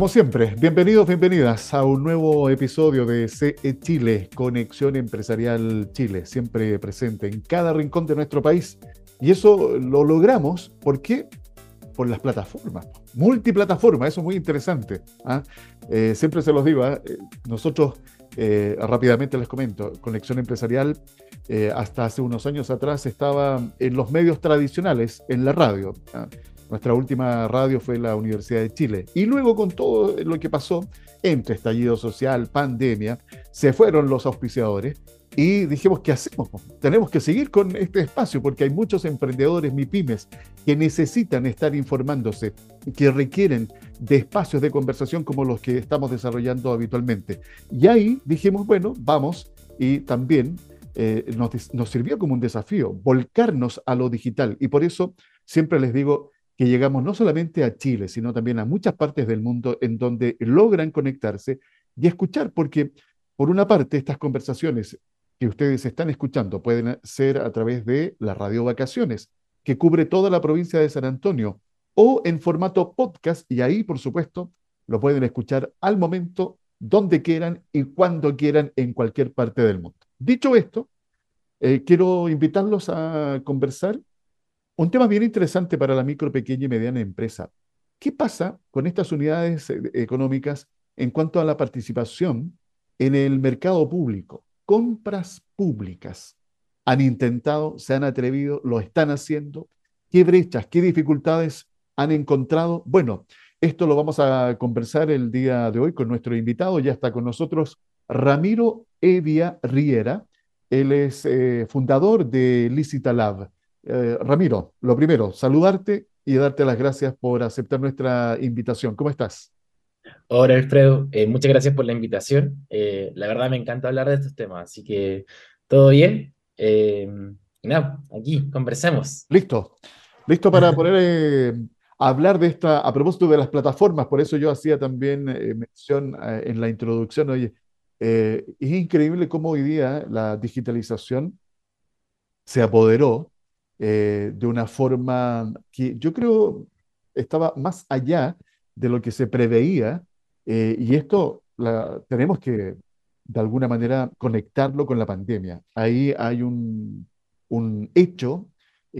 Como siempre, bienvenidos, bienvenidas a un nuevo episodio de CE Chile, Conexión Empresarial Chile, siempre presente en cada rincón de nuestro país. Y eso lo logramos, ¿por qué? Por las plataformas, multiplataforma, eso es muy interesante. ¿ah? Eh, siempre se los digo, ¿ah? eh, nosotros eh, rápidamente les comento, Conexión Empresarial hasta hace unos años atrás estaba en los medios tradicionales, en la radio. Nuestra última radio fue la Universidad de Chile. Y luego con todo lo que pasó entre estallido social, pandemia, se fueron los auspiciadores y dijimos, ¿qué hacemos? Tenemos que seguir con este espacio porque hay muchos emprendedores, MIPIMES, que necesitan estar informándose, que requieren de espacios de conversación como los que estamos desarrollando habitualmente. Y ahí dijimos, bueno, vamos y también eh, nos, nos sirvió como un desafío volcarnos a lo digital. Y por eso siempre les digo, que llegamos no solamente a Chile, sino también a muchas partes del mundo en donde logran conectarse y escuchar, porque por una parte estas conversaciones que ustedes están escuchando pueden ser a través de la radio Vacaciones, que cubre toda la provincia de San Antonio, o en formato podcast, y ahí, por supuesto, lo pueden escuchar al momento, donde quieran y cuando quieran en cualquier parte del mundo. Dicho esto, eh, quiero invitarlos a conversar un tema bien interesante para la micro, pequeña y mediana empresa. ¿Qué pasa con estas unidades eh, económicas en cuanto a la participación en el mercado público? Compras públicas. Han intentado, se han atrevido, lo están haciendo. ¿Qué brechas, qué dificultades han encontrado? Bueno, esto lo vamos a conversar el día de hoy con nuestro invitado. Ya está con nosotros Ramiro Evia Riera. Él es eh, fundador de Licita Lab. Eh, Ramiro, lo primero, saludarte y darte las gracias por aceptar nuestra invitación. ¿Cómo estás? Hola, Alfredo. Eh, muchas gracias por la invitación. Eh, la verdad me encanta hablar de estos temas, así que todo bien. y nada, aquí, conversemos. Listo. Listo para poder hablar de esta, a propósito de las plataformas, por eso yo hacía también mención en la introducción, oye, es increíble cómo hoy día la digitalización se apoderó eh, de una forma que yo creo estaba más allá de lo que se preveía eh, y esto tenemos que de alguna manera conectarlo con la pandemia. Ahí hay un, un hecho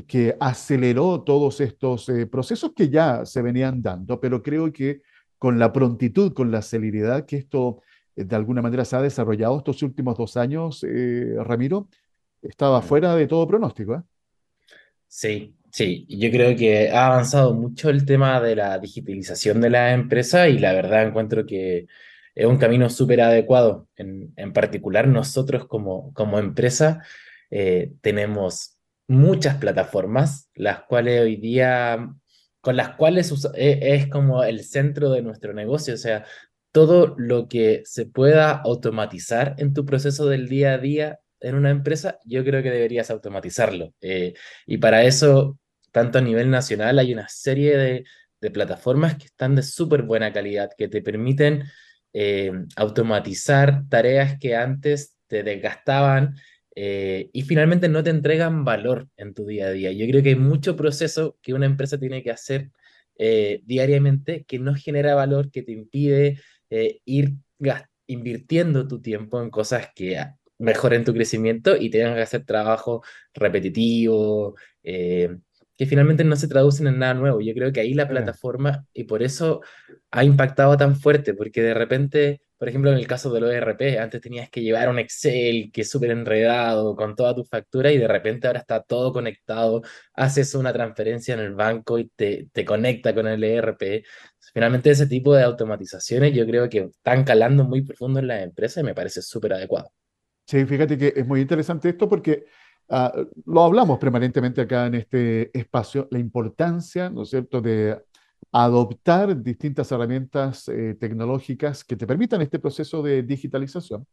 que aceleró todos estos eh, procesos que ya se venían dando, pero creo que con la prontitud, con la celeridad que esto de alguna manera se ha desarrollado estos últimos dos años, Ramiro, estaba fuera de todo pronóstico. Sí, sí, yo creo que ha avanzado mucho el tema de la digitalización de la empresa y la verdad encuentro que es un camino súper adecuado. En, en, particular, nosotros como, como empresa eh, tenemos muchas plataformas, las cuales hoy día, con las cuales es, es como el centro de nuestro negocio, o sea, todo lo que se pueda automatizar en tu proceso del día a día en una empresa, yo creo que deberías automatizarlo. Eh, y para eso, tanto a nivel nacional, hay una serie de, plataformas que están de súper buena calidad, que te permiten eh, automatizar tareas que antes te desgastaban eh, y finalmente no te entregan valor en tu día a día. Yo creo que hay mucho proceso que una empresa tiene que hacer diariamente que no genera valor, que te impide ir invirtiendo tu tiempo en cosas que mejoren tu crecimiento y tengan que hacer trabajo repetitivo, eh, que finalmente no se traducen en nada nuevo. Yo creo que ahí la plataforma, y por eso ha impactado tan fuerte, porque de repente, por ejemplo, en el caso de los ERP, antes tenías que llevar un Excel que es súper enredado con toda tu factura y de repente ahora está todo conectado, haces una transferencia en el banco y te, te conecta con el ERP. Finalmente ese tipo de automatizaciones yo creo que están calando muy profundo en las empresas y me parece súper adecuado. Sí, fíjate que es muy interesante esto porque ah, lo hablamos permanentemente acá en este espacio, la importancia, ¿no es cierto?, de adoptar distintas herramientas eh, tecnológicas que te permitan este proceso de digitalización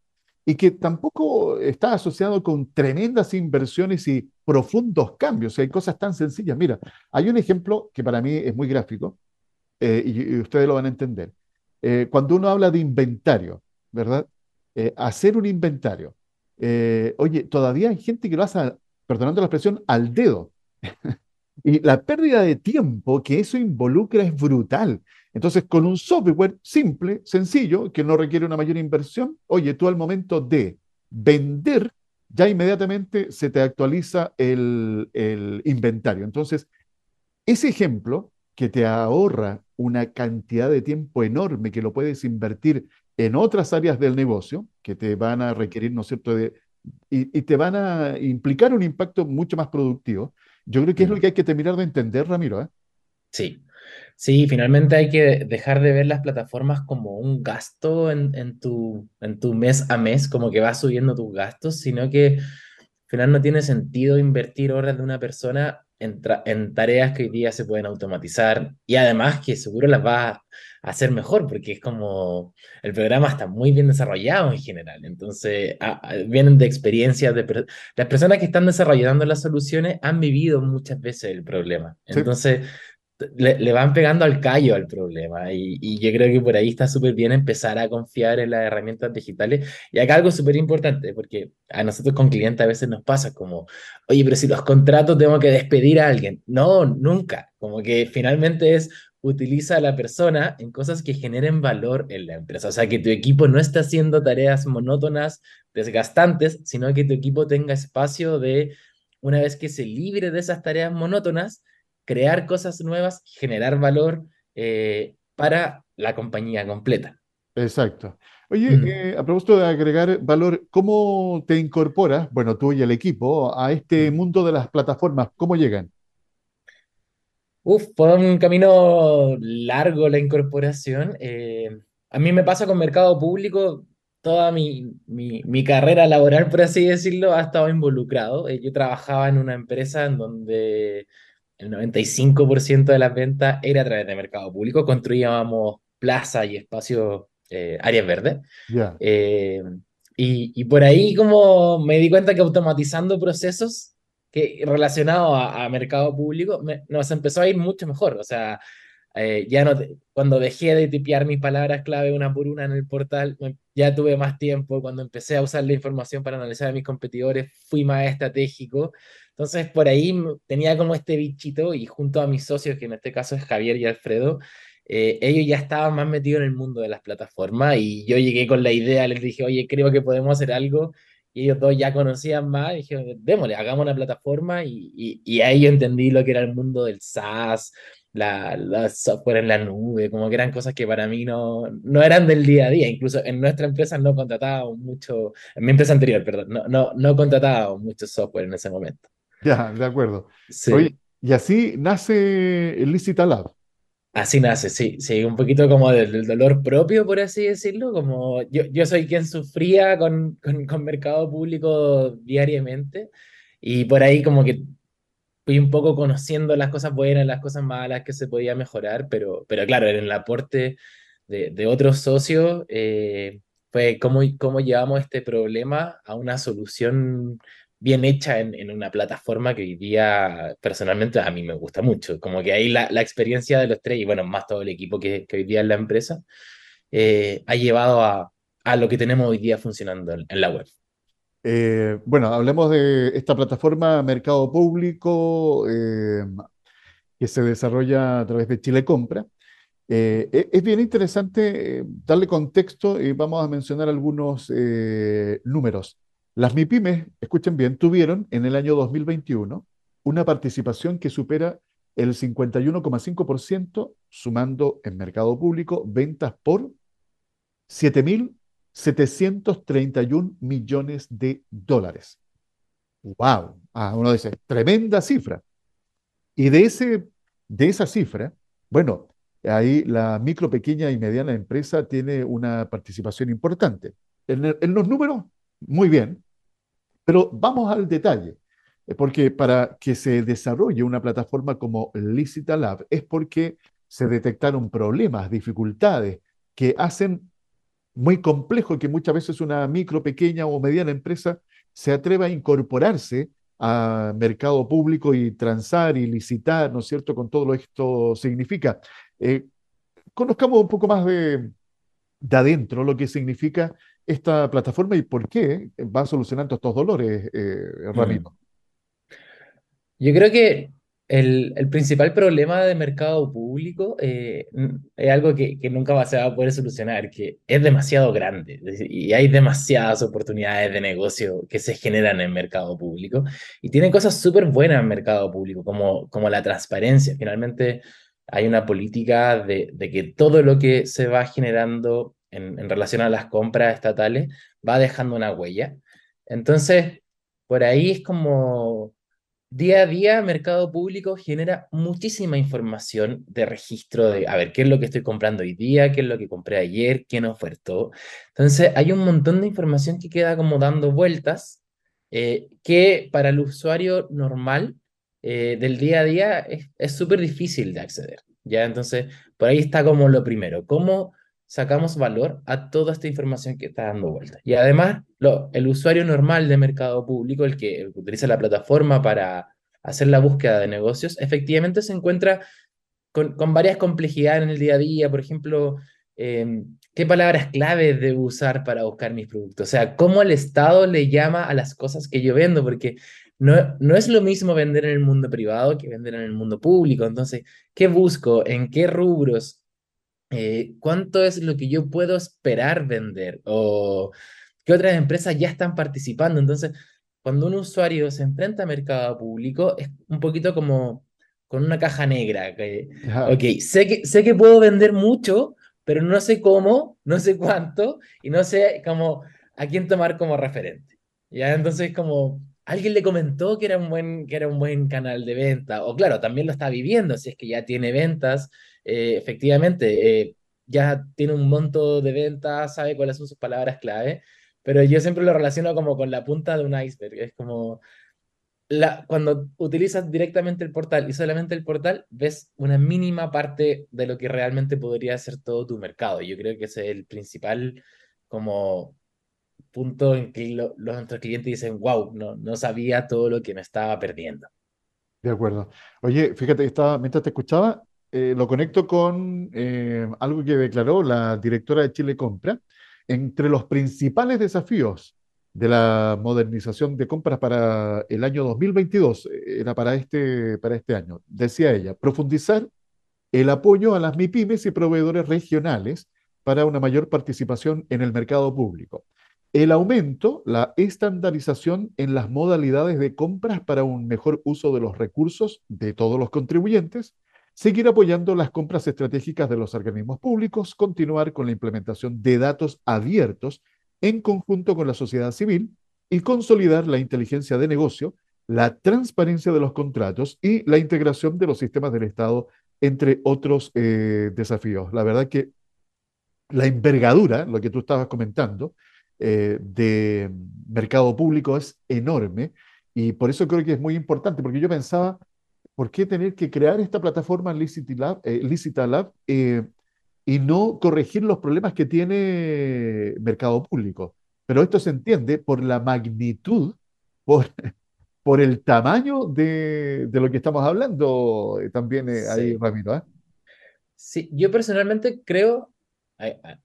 y que tampoco está asociado con tremendas inversiones y profundos cambios. Hay cosas tan sencillas. Mira, hay un ejemplo que para mí es muy gráfico eh, y, ustedes lo van a entender. Eh, cuando uno habla de inventario, ¿verdad? hacer un inventario eh, oye, todavía hay gente que lo hace, perdonando la expresión, al dedo. y la pérdida de tiempo que eso involucra es brutal. Entonces, con un software simple, sencillo, que no requiere una mayor inversión, oye, tú al momento de vender, ya inmediatamente se te actualiza el, el inventario. Entonces, ese ejemplo que te ahorra una cantidad de tiempo enorme que lo puedes invertir en otras áreas del negocio que te van a requerir, ¿no es cierto?, de, y, te van a implicar un impacto mucho más productivo. Yo creo que es lo que hay que terminar de entender, Ramiro. ¿eh? Sí, sí, finalmente hay que dejar de ver las plataformas como un gasto en, en, tu, en tu mes a mes, como que vas subiendo tus gastos, sino que al final no tiene sentido invertir horas de una persona en, en, tareas que hoy día se pueden automatizar y además que seguro las va a hacer mejor porque es como el programa está muy bien desarrollado en general. Entonces, vienen de experiencias de las personas que están desarrollando las soluciones han vivido muchas veces el problema. Entonces, le, van pegando al callo al problema y, y yo creo que por ahí está súper bien empezar a confiar en las herramientas digitales. Y acá algo súper importante, porque a nosotros con clientes a veces nos pasa como, oye, pero si los contratos tengo que despedir a alguien. No, nunca. Como que finalmente es utiliza a la persona en cosas que generen valor en la empresa. O sea, que tu equipo no está haciendo tareas monótonas, desgastantes, sino que tu equipo tenga espacio de, una vez que se libre de esas tareas monótonas, crear cosas nuevas, generar valor eh, para la compañía completa. Exacto. Oye, eh, a propósito de agregar valor, ¿cómo te incorporas, bueno, tú y el equipo, a este mundo de las plataformas? ¿Cómo llegan? Uf, fue un camino largo la incorporación. Eh, a mí me pasa con mercado público, toda mi, mi, mi, carrera laboral, por así decirlo, ha estado involucrado. yo trabajaba en una empresa en donde el 95% de las ventas era a través de mercado público, construíamos plazas y espacios, eh, áreas verdes. Eh, y, y, por ahí como me di cuenta que automatizando procesos que relacionados a, mercado público nos empezó a ir mucho mejor. O sea, eh, ya no cuando dejé de tipear mis palabras clave una por una en el portal, ya tuve más tiempo. Cuando empecé a usar la información para analizar a mis competidores, fui más estratégico. Entonces, por ahí tenía como este bichito y junto a mis socios, que en este caso es Javier y Alfredo, eh, ellos ya estaban más metidos en el mundo de las plataformas y yo llegué con la idea, les dije, oye, creo que podemos hacer algo. Y ellos dos ya conocían más y dijeron, démosle, hagamos una plataforma y, y, y ahí yo entendí lo que era el mundo del SaaS, la, la, software en la nube, como que eran cosas que para mí no, no eran del día a día. Incluso en nuestra empresa no contratábamos mucho, en mi empresa anterior, perdón, no, no, no contratábamos mucho software en ese momento. Ya, de acuerdo. Sí. y así nace Licita Lab. Así nace, sí, sí, un poquito como del, dolor propio, por así decirlo, como yo, yo soy quien sufría con, con, con, mercado público diariamente y por ahí como que fui un poco conociendo las cosas buenas, las cosas malas que se podía mejorar, pero, pero claro, en el aporte de, de otros socios eh, fue cómo, cómo llevamos este problema a una solución bien hecha en, una plataforma que hoy día personalmente a mí me gusta mucho. Como que ahí la, experiencia de los tres y bueno, más todo el equipo que, hoy día es la empresa, eh, ha llevado a, lo que tenemos hoy día funcionando en la web. Eh, bueno, hablemos de esta plataforma Mercado Público eh, que se desarrolla a través de Chile Compra. Eh, e, es bien interesante darle contexto y vamos a mencionar algunos números. Las MIPIMES, escuchen bien, tuvieron en el año 2021 una participación que supera el 51,5%, sumando en mercado público ventas por 7.731 millones de dólares. ¡Wow! Ah, uno dice, tremenda cifra. Y de, ese, de esa cifra, bueno, ahí la micro, pequeña y mediana empresa tiene una participación importante. En, en los números, muy bien, pero vamos al detalle, eh, porque para que se desarrolle una plataforma como Licita Lab es porque se detectaron problemas, dificultades que hacen muy complejo que muchas veces una micro, pequeña o mediana empresa se atreva a incorporarse a mercado público y transar y licitar, ¿no es cierto?, con todo lo que esto significa. Eh, conozcamos un poco más de, de adentro lo que significa esta plataforma y por qué va solucionando estos dolores, eh, Ramiro. Yo creo que el, principal problema de mercado público eh, es algo que, nunca se va a poder solucionar, que es demasiado grande y hay demasiadas oportunidades de negocio que se generan en mercado público y tiene cosas súper buenas en mercado público, como, como la transparencia. Finalmente hay una política de, que todo lo que se va generando en, en relación a las compras estatales va dejando una huella. Entonces, por ahí es como día a día Mercado Público genera muchísima información de registro de, a ver, qué es lo que estoy comprando hoy día, qué es lo que compré ayer, quién ofertó. Entonces, hay un montón de información que queda como dando vueltas, eh, que para el usuario normal eh, del día a día es súper difícil de acceder. ¿ya? Entonces, por ahí está como lo primero, cómo sacamos valor a toda esta información que está dando vuelta. Y además, el usuario normal de mercado público, el que, utiliza la plataforma para hacer la búsqueda de negocios, efectivamente se encuentra con, varias complejidades en el día a día. Por ejemplo, em, qué palabras claves debo usar para buscar mis productos. O sea, cómo el Estado le llama a las cosas que yo vendo, porque no, no es lo mismo vender en el mundo privado que vender en el mundo público. Entonces, ¿qué busco? ¿En qué rubros? Eh, cuánto es lo que yo puedo esperar vender o qué otras empresas ya están participando. Entonces, cuando un usuario se enfrenta a mercado público, es un poquito como con una caja negra. Que, ok, sé que, sé que puedo vender mucho, pero no sé cómo, no sé cuánto y no sé cómo a quién tomar como referente. ¿Ya? Entonces, como alguien le comentó que era un buen, que era un buen canal de venta, o claro, también lo está viviendo, si es que ya tiene ventas eh, efectivamente, eh, ya tiene un monto de ventas, sabe cuáles son sus palabras clave, pero yo siempre lo relaciono como con la punta de un iceberg. Es como la, cuando utilizas directamente el portal y solamente el portal, ves una mínima parte de lo que realmente podría ser todo tu mercado. Yo creo que ese es el principal como punto en que los nuestros clientes dicen, wow, no, no sabía todo lo que me estaba perdiendo. De acuerdo. Oye, fíjate, estaba, mientras te escuchaba, eh, lo conecto con eh, algo que declaró la directora de Chile Compra. Entre los principales desafíos de la modernización de compras para el año 2022, eh, era para este, para este año, decía ella, profundizar el apoyo a las MIPIMES y proveedores regionales para una mayor participación en el mercado público. El aumento, la estandarización en las modalidades de compras para un mejor uso de los recursos de todos los contribuyentes seguir apoyando las compras estratégicas de los organismos públicos, continuar con la implementación de datos abiertos en conjunto con la sociedad civil y consolidar la inteligencia de negocio, la transparencia de los contratos y la integración de los sistemas del Estado, entre otros eh, desafíos. La verdad que la envergadura, lo que tú estabas comentando, eh, de mercado público es enorme y por eso creo que es muy importante, porque yo pensaba, ¿por qué tener que crear esta plataforma Licitalab, eh, Lab eh, y no corregir los problemas que tiene Mercado Público? Pero esto se entiende por la magnitud, por, por el tamaño de, de lo que estamos hablando eh, también eh, ahí, Ramiro. Sí, yo personalmente creo,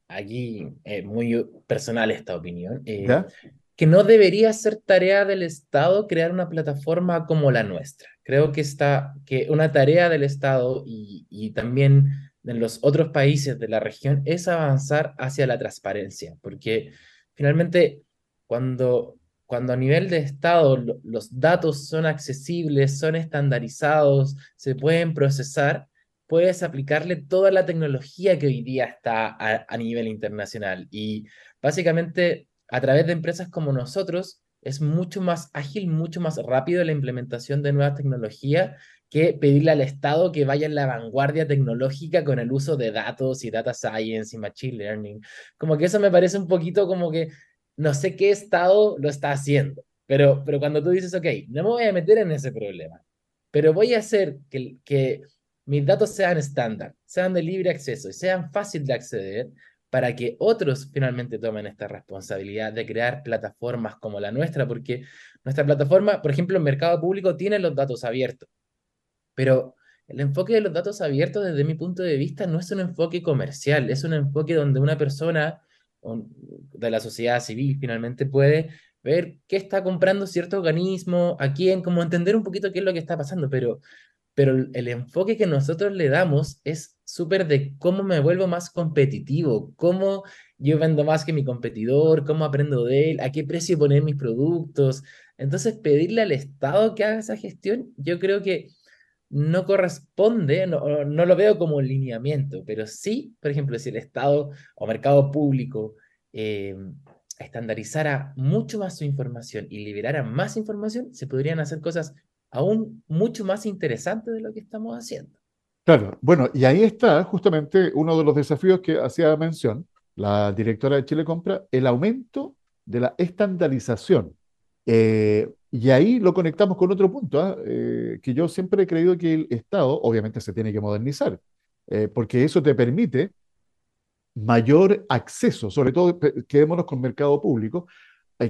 aquí es muy personal esta opinión, que no debería ser tarea del Estado crear una plataforma como la nuestra. Creo que, está, que una tarea del Estado y, y también en los otros países de la región es avanzar hacia la transparencia, porque finalmente cuando, cuando a nivel de Estado los datos son accesibles, son estandarizados, se pueden procesar, puedes aplicarle toda la tecnología que hoy día está a, a nivel internacional. Y básicamente a través de empresas como nosotros, es mucho más ágil, mucho más rápido la implementación de nuevas tecnologías que pedirle al Estado que vaya en la vanguardia tecnológica con el uso de datos y data science y machine learning. Como que eso me parece un poquito como que no sé qué Estado lo está haciendo, pero, pero cuando tú dices, ok, no me voy a meter en ese problema, pero voy a hacer que, que mis datos sean estándar, sean de libre acceso y sean fácil de acceder, para que otros finalmente tomen esta responsabilidad de crear plataformas como la nuestra, porque nuestra plataforma, por ejemplo, en mercado público tiene los datos abiertos, pero el enfoque de los datos abiertos desde mi punto de vista no es un enfoque comercial, es un enfoque donde una persona de la sociedad civil finalmente puede ver qué está comprando cierto organismo, a quién, como entender un poquito qué es lo que está pasando, pero, pero el enfoque que nosotros le damos es súper de cómo me vuelvo más competitivo, cómo yo vendo más que mi competidor, cómo aprendo de él, a qué precio poner mis productos. Entonces, pedirle al Estado que haga esa gestión, yo creo que no corresponde, no, lo veo como lineamiento, pero sí, por ejemplo, si el Estado o mercado público eh, estandarizara mucho más su información y liberara más información, se podrían hacer cosas aún mucho más interesantes de lo que estamos haciendo. Claro, bueno, y ahí está justamente uno de los desafíos que hacía mención la directora de Chile Compra, el aumento de la estandarización. Eh, y ahí lo conectamos con otro punto, ¿ah? eh, que yo siempre he creído que el Estado obviamente se tiene que modernizar, eh, porque eso te permite mayor acceso, sobre todo quedémonos con mercado público.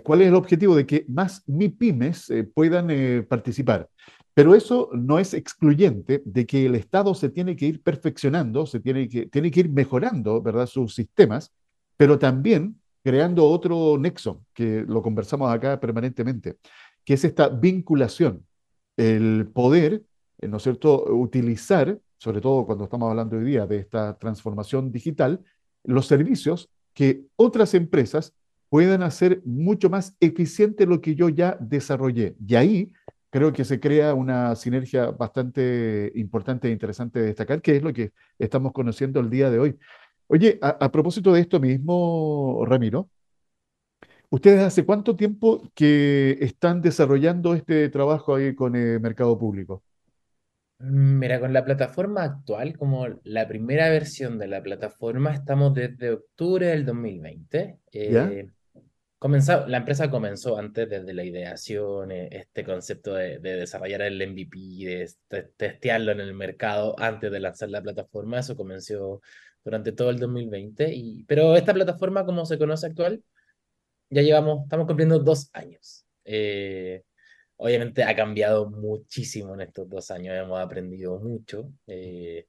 ¿Cuál es el objetivo? De que más MIPIMES puedan participar. Pero eso no es excluyente de que el Estado se tiene que ir perfeccionando, se tiene que, tiene que ir mejorando ¿verdad? sus sistemas, pero también creando otro nexo, que lo conversamos acá permanentemente, que es esta vinculación, el poder, eh, ¿no es cierto?, utilizar, sobre todo cuando estamos hablando hoy día de esta transformación digital, los servicios que otras empresas puedan hacer mucho más eficiente lo que yo ya desarrollé. Y ahí creo que se crea una sinergia bastante importante e interesante de destacar, que es lo que estamos conociendo el día de hoy. Oye, a, propósito de esto mismo, Ramiro, ¿ustedes hace cuánto tiempo que están desarrollando este trabajo ahí con el mercado público? Mira, con la plataforma actual, como la primera versión de la plataforma, estamos desde octubre del 2020. Eh, la empresa comenzó antes desde la ideación, eh, este concepto de, desarrollar el MVP, de, testearlo en el mercado antes de lanzar la plataforma. Eso comenzó durante todo el 2020. Y, pero esta plataforma, como se conoce actual, ya llevamos, estamos cumpliendo dos años. Eh, obviamente ha cambiado muchísimo en estos dos años, hemos aprendido mucho. Eh,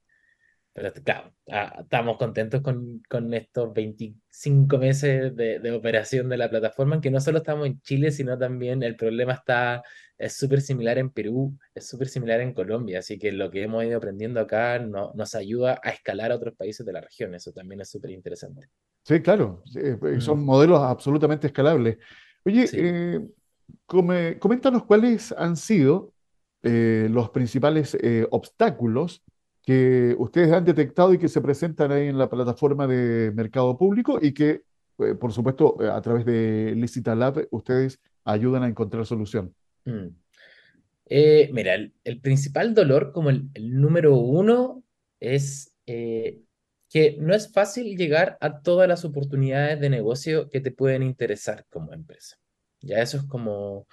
pero claro, estamos contentos con, con estos 25 meses de, de, operación de la plataforma, en que no solo estamos en Chile, sino también el problema está, es súper similar en Perú, es súper similar en Colombia, así que lo que hemos ido aprendiendo acá no, nos ayuda a escalar a otros países de la región, eso también es súper interesante. Sí, claro, son mm. modelos absolutamente escalables. Oye, eh, coméntanos cuáles han sido eh, los principales eh, obstáculos que ustedes han detectado y que se presentan ahí en la plataforma de mercado público y que, eh, por supuesto, eh, a través de Licita Lab, ustedes ayudan a encontrar solución. Mm. Eh, mira, el, principal dolor, como el, número uno, es que no es fácil llegar a todas las oportunidades de negocio que te pueden interesar como empresa. Ya eso es como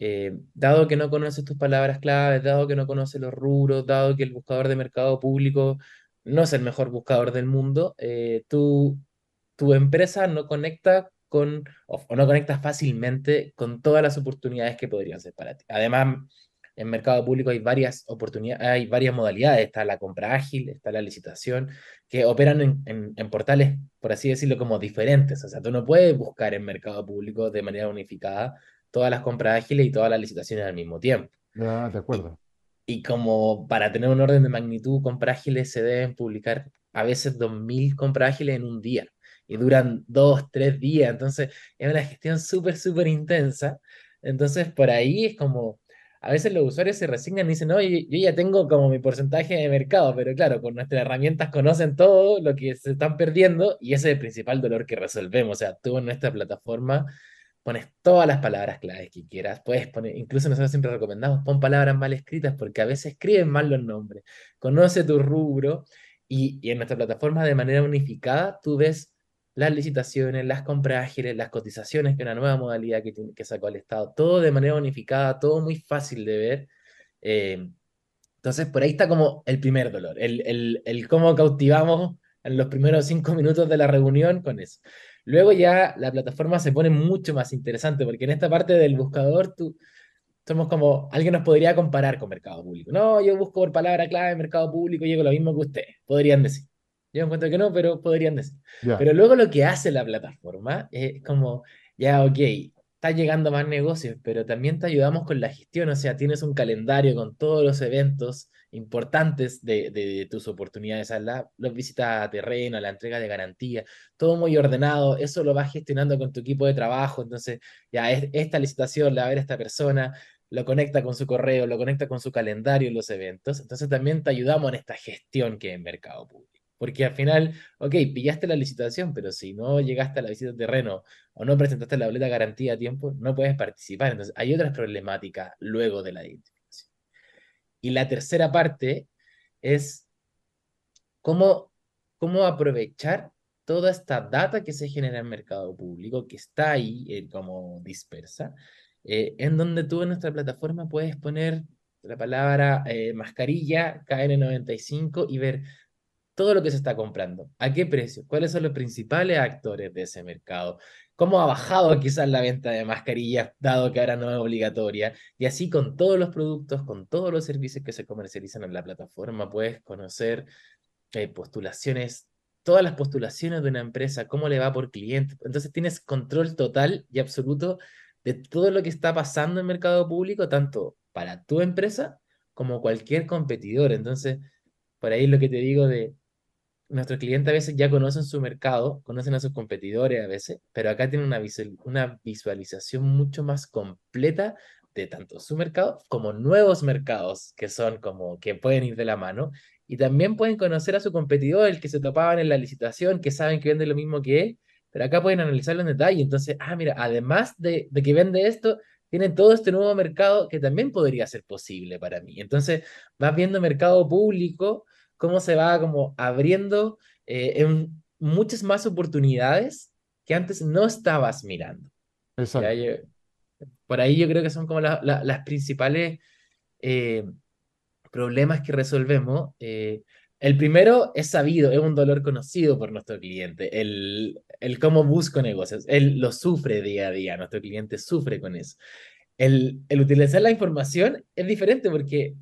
eh, dado que no conoces tus palabras claves, dado que no conoces los rubros, dado que el buscador de mercado público no es el mejor buscador del mundo, eh, tu, tu empresa no conecta con, o, no conecta fácilmente con todas las oportunidades que podrían ser para ti. Además, en mercado público hay varias oportunidades, hay varias modalidades. Está la compra ágil, está la licitación, que operan en, en, portales, por así decirlo, como diferentes. O sea, tú no puedes buscar en mercado público de manera unificada todas las compras ágiles y todas las licitaciones al mismo tiempo. Ah, de acuerdo. Y, como para tener un orden de magnitud, compras ágiles se deben publicar a veces 2.000 compras ágiles en un día y duran dos, tres días. Entonces es una gestión súper, súper intensa. Entonces por ahí es como, a veces los usuarios se resignan y dicen, no, yo, yo, ya tengo como mi porcentaje de mercado, pero claro, con nuestras herramientas conocen todo lo que se están perdiendo y ese es el principal dolor que resolvemos. O sea, tú en nuestra plataforma pones todas las palabras claves que quieras, puedes poner, incluso nosotros siempre recomendamos, pon palabras mal escritas porque a veces escriben mal los nombres, conoce tu rubro y, en nuestra plataforma de manera unificada tú ves las licitaciones, las compras ágiles, las cotizaciones, que es una nueva modalidad que, que sacó el Estado, todo de manera unificada, todo muy fácil de ver. Eh, entonces, por ahí está como el primer dolor, el, el, el cómo cautivamos en los primeros cinco minutos de la reunión con eso. Luego ya la plataforma se pone mucho más interesante, porque en esta parte del buscador tú, somos como, alguien nos podría comparar con mercado público. No, yo busco por palabra clave mercado público y llego lo mismo que usted, podrían decir. Yo encuentro que no, pero podrían decir. Pero luego lo que hace la plataforma es como, ya, ok, está llegando más negocios, pero también te ayudamos con la gestión, o sea, tienes un calendario con todos los eventos importantes de, tus oportunidades, la, los visitas a terreno, la entrega de garantía, todo muy ordenado, eso lo vas gestionando con tu equipo de trabajo, entonces ya esta licitación la va a ver esta persona, lo conecta con su correo, lo conecta con su calendario en los eventos, entonces también te ayudamos en esta gestión que es mercado público. Porque al final, ok, pillaste la licitación, pero si no llegaste a la visita de terreno o no presentaste la boleta garantía a tiempo, no puedes participar. Entonces, hay otras problemáticas luego de la identificación. Y la tercera parte es cómo, cómo aprovechar toda esta data que se genera en el mercado público, que está ahí eh, como dispersa, eh, en donde tú en nuestra plataforma puedes poner la palabra eh, mascarilla KN95 y ver todo lo que se está comprando, a qué precio, cuáles son los principales actores de ese mercado, cómo ha bajado quizás la venta de mascarillas, dado que ahora no es obligatoria, y así con todos los productos, con todos los servicios que se comercializan en la plataforma, puedes conocer eh, postulaciones, todas las postulaciones de una empresa, cómo le va por cliente. Entonces tienes control total y absoluto de todo lo que está pasando en el mercado público, tanto para tu empresa como cualquier competidor. Entonces, por ahí lo que te digo de nuestros clientes a veces ya conocen su mercado, conocen a sus competidores a veces, pero acá tienen una, una visualización mucho más completa de tanto su mercado como nuevos mercados que son como que pueden ir de la mano y también pueden conocer a su competidor, el que se topaban en la licitación, que saben que vende lo mismo que él, pero acá pueden analizarlo en detalle. Entonces, ah, mira, además de, de que vende esto, tienen todo este nuevo mercado que también podría ser posible para mí. Entonces, vas viendo mercado público cómo se va como abriendo eh, en muchas más oportunidades que antes no estabas mirando. Exacto. por ahí yo creo que son como las principales eh, problemas que resolvemos. Eh, el primero es sabido, es un dolor conocido por nuestro cliente, el, el cómo busco negocios. Él lo sufre día a día, nuestro cliente sufre con eso. El, el utilizar la información es diferente porque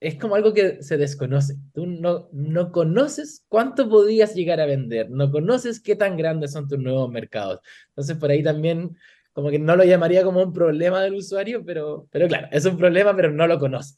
es como algo que se desconoce. Tú no, no conoces cuánto podías llegar a vender, no conoces qué tan grandes son tus nuevos mercados. Entonces, por ahí también, como que no lo llamaría como un problema del usuario, pero, pero claro, es un problema, pero no lo conoce.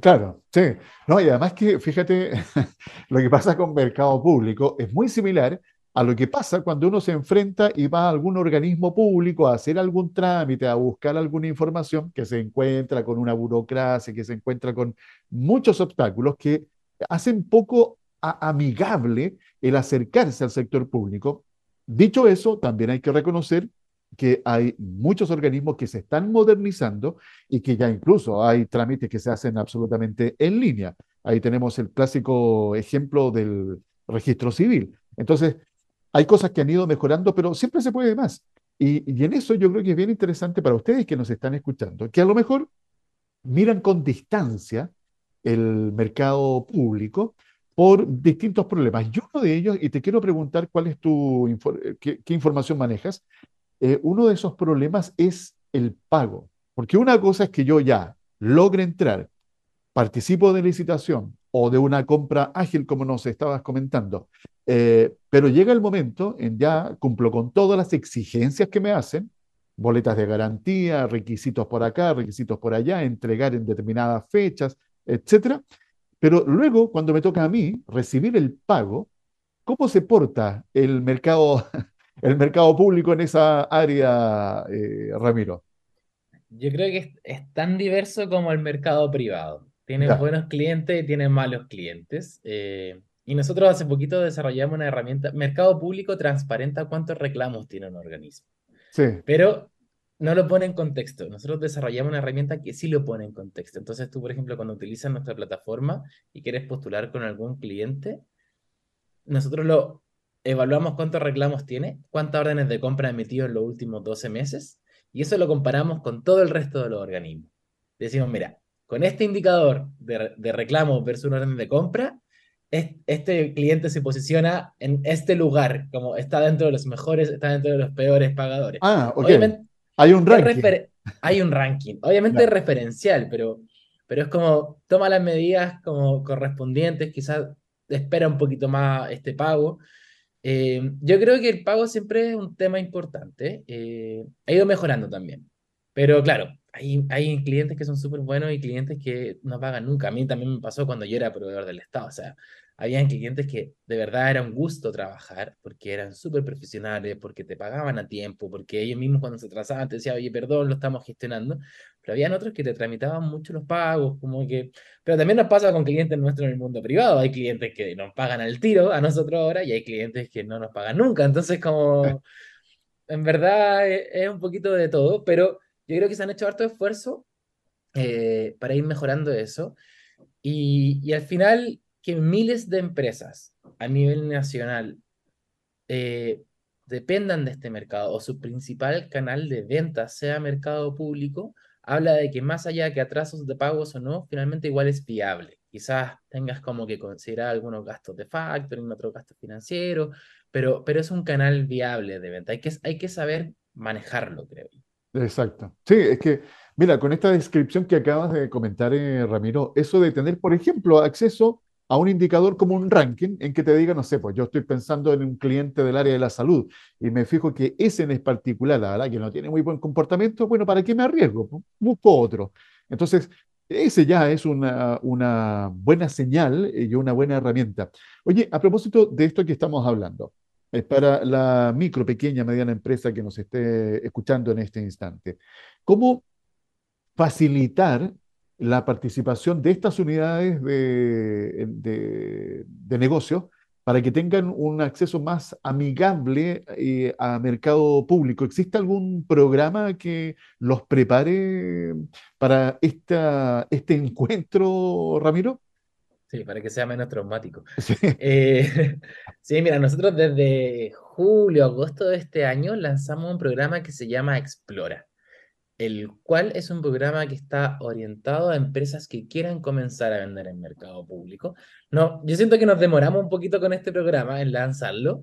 claro, sí. No, y además que, fíjate, lo que pasa con mercado público es muy similar a lo que pasa cuando uno se enfrenta y va a algún organismo público a hacer algún trámite, a buscar alguna información que se encuentra con una burocracia, que se encuentra con muchos obstáculos que hacen poco amigable el acercarse al sector público. Dicho eso, también hay que reconocer que hay muchos organismos que se están modernizando y que ya incluso hay trámites que se hacen absolutamente en línea. Ahí tenemos el clásico ejemplo del registro civil. Entonces, hay cosas que han ido mejorando, pero siempre se puede más. Y, en eso yo creo que es bien interesante para ustedes que nos están escuchando, que a lo mejor miran con distancia el mercado público por distintos problemas. Y uno de ellos, y te quiero preguntar cuál es tu, qué, información manejas, eh, uno de esos problemas es el pago. Porque una cosa es que yo ya logre entrar, participo de licitación o de una compra ágil, como nos estabas comentando, eh, pero llega el momento en ya cumplo con todas las exigencias que me hacen, boletas de garantía, requisitos por acá, requisitos por allá, entregar en determinadas fechas, etcétera. Pero luego, cuando me toca a mí recibir el pago, ¿cómo se porta el mercado, el mercado público en esa área, eh, Ramiro? Yo creo que es, tan diverso como el mercado privado. Tienen buenos clientes y tienen malos clientes. Eh, y nosotros hace poquito desarrollamos una herramienta, Mercado Público transparenta cuántos reclamos tiene un organismo. Sí. Pero no lo pone en contexto. Nosotros desarrollamos una herramienta que sí lo pone en contexto. Entonces tú, por ejemplo, cuando utilizas nuestra plataforma y quieres postular con algún cliente, nosotros lo evaluamos cuántos reclamos tiene, cuántas órdenes de compra ha emitido en los últimos 12 meses, y eso lo comparamos con todo el resto de los organismos. Decimos, mira, con este indicador de, de reclamo versus una orden de compra, este cliente se posiciona en este lugar, como está dentro de los mejores, está dentro de los peores pagadores. Ah, ok. hay un ranking. Hay un ranking. Obviamente es referencial, pero, pero es como toma las medidas como correspondientes, quizás espera un poquito más este pago. Eh, yo creo que el pago siempre es un tema importante. Eh, ha ido mejorando también. Pero claro, hay, hay clientes que son súper buenos y clientes que no pagan nunca. A mí también me pasó cuando yo era proveedor del Estado. O sea, habían clientes que de verdad era un gusto trabajar porque eran súper profesionales, porque te pagaban a tiempo, porque ellos mismos cuando se atrasaban te decían, oye, perdón, lo estamos gestionando. Pero habían otros que te tramitaban mucho los pagos, como que... Pero también nos pasa con clientes nuestros en el mundo privado. Hay clientes que nos pagan al tiro a nosotros ahora y hay clientes que no nos pagan nunca. Entonces, como... En verdad es, un poquito de todo, pero yo creo que se han hecho harto esfuerzo eh, para ir mejorando eso. Y, al final que miles de empresas a nivel nacional eh, dependan de este mercado o su principal canal de venta sea mercado público, habla de que más allá de que atrasos de pagos o no, finalmente igual es viable. Quizás tengas como que considerar algunos gastos de factoring, otros gastos financieros, pero, pero es un canal viable de venta. Hay que, hay que saber manejarlo, creo Exacto. Sí, es que, mira, con esta descripción que acabas de comentar, eh, Ramiro, eso de tener, por ejemplo, acceso a un indicador como un ranking en que te diga, no sé, pues yo estoy pensando en un cliente del área de la salud y me fijo que ese en particular, la verdad que no tiene muy buen comportamiento, bueno, ¿para qué me arriesgo? Busco otro. Entonces, ese ya es una, una buena señal y una buena herramienta. Oye, a propósito de esto que estamos hablando, es para la micro, pequeña, mediana empresa que nos esté escuchando en este instante, ¿cómo facilitar la participación de estas unidades de, de, negocio para que tengan un acceso más amigable eh, a mercado público. ¿Existe algún programa que los prepare para esta, este encuentro, Ramiro? Sí, para que sea menos traumático. Sí. Eh, sí, mira, nosotros desde julio, agosto de este año lanzamos un programa que se llama Explora el cual es un programa que está orientado a empresas que quieran comenzar a vender en mercado público. No, yo siento que nos demoramos un poquito con este programa en lanzarlo,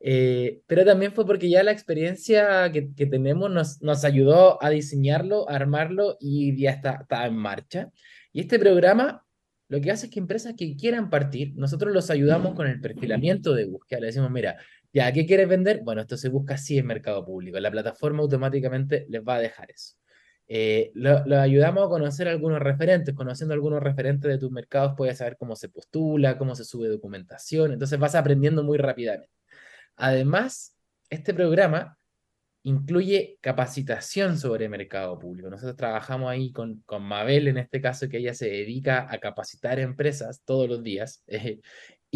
eh, pero también fue porque ya la experiencia que, tenemos nos, nos ayudó a diseñarlo, a armarlo y ya está, está en marcha. Y este programa lo que hace es que empresas que quieran partir, nosotros los ayudamos con el perfilamiento de búsqueda. Le decimos, mira, ya, ¿qué quieres vender? Bueno, esto se busca así en mercado público. La plataforma automáticamente les va a dejar eso. Eh, lo, ayudamos a conocer algunos referentes. Conociendo algunos referentes de tus mercados, puedes saber cómo se postula, cómo se sube documentación. Entonces vas aprendiendo muy rápidamente. Además, este programa incluye capacitación sobre mercado público. Nosotros trabajamos ahí con, con Mabel, en este caso, que ella se dedica a capacitar empresas todos los días.